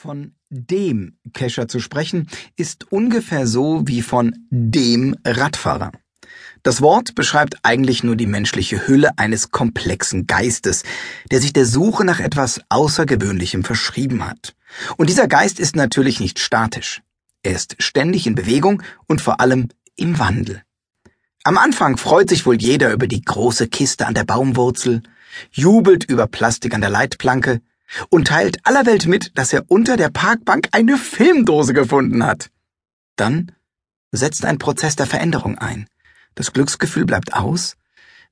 Von dem Kescher zu sprechen, ist ungefähr so wie von dem Radfahrer. Das Wort beschreibt eigentlich nur die menschliche Hülle eines komplexen Geistes, der sich der Suche nach etwas Außergewöhnlichem verschrieben hat. Und dieser Geist ist natürlich nicht statisch. Er ist ständig in Bewegung und vor allem im Wandel. Am Anfang freut sich wohl jeder über die große Kiste an der Baumwurzel, jubelt über Plastik an der Leitplanke, und teilt aller Welt mit, dass er unter der Parkbank eine Filmdose gefunden hat. Dann setzt ein Prozess der Veränderung ein. Das Glücksgefühl bleibt aus,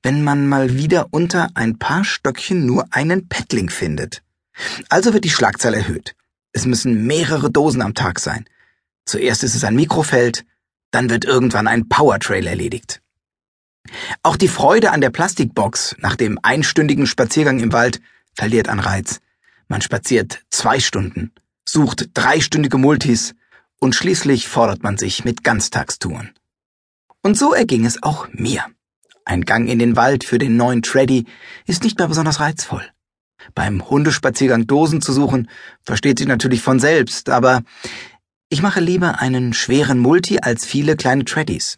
wenn man mal wieder unter ein paar Stöckchen nur einen Pettling findet. Also wird die Schlagzahl erhöht. Es müssen mehrere Dosen am Tag sein. Zuerst ist es ein Mikrofeld, dann wird irgendwann ein Powertrail erledigt. Auch die Freude an der Plastikbox nach dem einstündigen Spaziergang im Wald verliert an Reiz. Man spaziert zwei Stunden, sucht dreistündige Multis und schließlich fordert man sich mit Ganztagstouren. Und so erging es auch mir. Ein Gang in den Wald für den neuen Treddy ist nicht mehr besonders reizvoll. Beim Hundespaziergang Dosen zu suchen, versteht sich natürlich von selbst, aber ich mache lieber einen schweren Multi als viele kleine Treddys.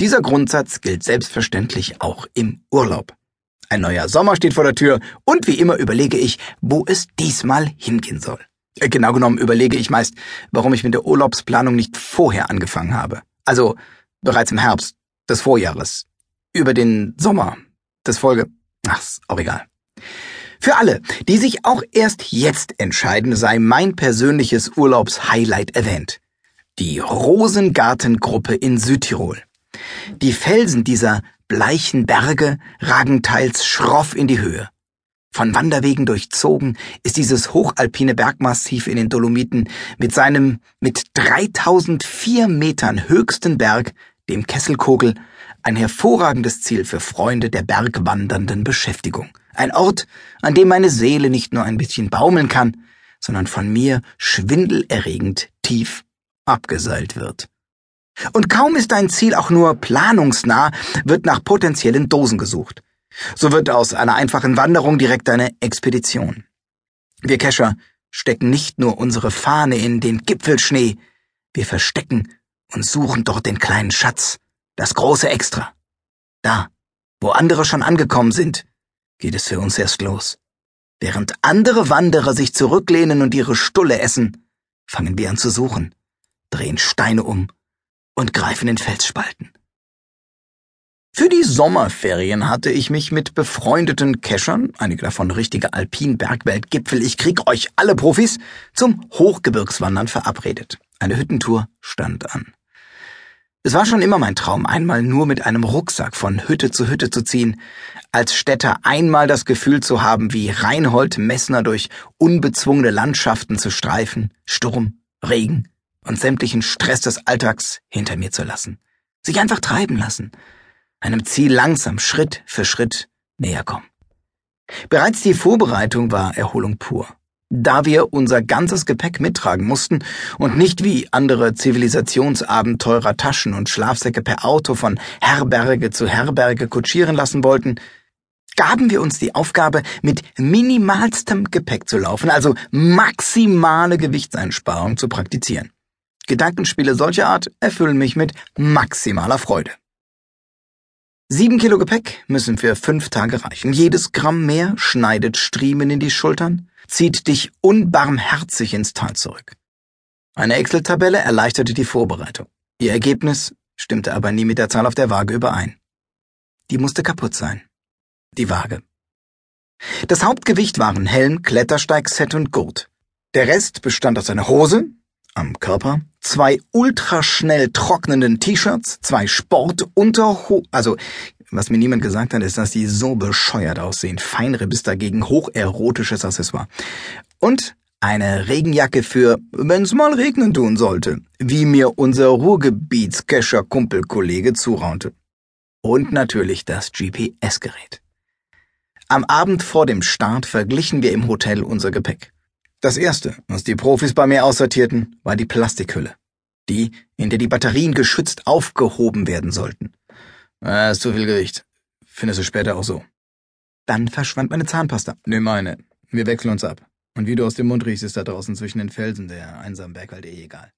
Dieser Grundsatz gilt selbstverständlich auch im Urlaub. Ein neuer Sommer steht vor der Tür und wie immer überlege ich, wo es diesmal hingehen soll. Äh, genau genommen überlege ich meist, warum ich mit der Urlaubsplanung nicht vorher angefangen habe. Also bereits im Herbst des Vorjahres. Über den Sommer des Folge. Ach, ist auch egal. Für alle, die sich auch erst jetzt entscheiden, sei mein persönliches Urlaubshighlight erwähnt. Die Rosengartengruppe in Südtirol. Die Felsen dieser bleichen Berge ragen teils schroff in die Höhe. Von Wanderwegen durchzogen ist dieses hochalpine Bergmassiv in den Dolomiten mit seinem mit 3004 Metern höchsten Berg, dem Kesselkogel, ein hervorragendes Ziel für Freunde der bergwandernden Beschäftigung. Ein Ort, an dem meine Seele nicht nur ein bisschen baumeln kann, sondern von mir schwindelerregend tief abgeseilt wird. Und kaum ist ein Ziel auch nur planungsnah, wird nach potenziellen Dosen gesucht. So wird aus einer einfachen Wanderung direkt eine Expedition. Wir Kescher stecken nicht nur unsere Fahne in den Gipfelschnee, wir verstecken und suchen dort den kleinen Schatz, das große Extra. Da, wo andere schon angekommen sind, geht es für uns erst los. Während andere Wanderer sich zurücklehnen und ihre Stulle essen, fangen wir an zu suchen, drehen Steine um und greifen in Felsspalten. Für die Sommerferien hatte ich mich mit befreundeten Keschern, einige davon richtige Alpin-Bergweltgipfel, ich krieg euch alle Profis, zum Hochgebirgswandern verabredet. Eine Hüttentour stand an. Es war schon immer mein Traum, einmal nur mit einem Rucksack von Hütte zu Hütte zu ziehen, als Städter einmal das Gefühl zu haben, wie Reinhold Messner durch unbezwungene Landschaften zu streifen, Sturm, Regen, und sämtlichen Stress des Alltags hinter mir zu lassen. Sich einfach treiben lassen. Einem Ziel langsam, Schritt für Schritt näher kommen. Bereits die Vorbereitung war Erholung pur. Da wir unser ganzes Gepäck mittragen mussten und nicht wie andere Zivilisationsabenteurer Taschen und Schlafsäcke per Auto von Herberge zu Herberge kutschieren lassen wollten, gaben wir uns die Aufgabe, mit minimalstem Gepäck zu laufen, also maximale Gewichtseinsparung zu praktizieren. Gedankenspiele solcher Art erfüllen mich mit maximaler Freude. Sieben Kilo Gepäck müssen für fünf Tage reichen. Jedes Gramm mehr schneidet Striemen in die Schultern, zieht dich unbarmherzig ins Tal zurück. Eine Excel-Tabelle erleichterte die Vorbereitung. Ihr Ergebnis stimmte aber nie mit der Zahl auf der Waage überein. Die musste kaputt sein. Die Waage. Das Hauptgewicht waren Helm, Klettersteigset und Gurt. Der Rest bestand aus einer Hose, am Körper, zwei ultraschnell trocknenden T-Shirts, zwei Sportunterho... Also, was mir niemand gesagt hat, ist, dass die so bescheuert aussehen. Feinripp ist dagegen hocherotisches Accessoire. Und eine Regenjacke für, wenn's mal regnen tun sollte, wie mir unser Ruhrgebietskescher-Kumpelkollege zuraunte. Und natürlich das GPS-Gerät. Am Abend vor dem Start verglichen wir im Hotel unser Gepäck. Das erste, was die Profis bei mir aussortierten, war die Plastikhülle. Die, in der die Batterien geschützt aufgehoben werden sollten. Ah, ist zu viel Gewicht. Findest du später auch so. Dann verschwand meine Zahnpasta. Nimm meine. Wir wechseln uns ab. Und wie du aus dem Mund riechst, ist da draußen zwischen den Felsen der einsamen Bergwald eh egal.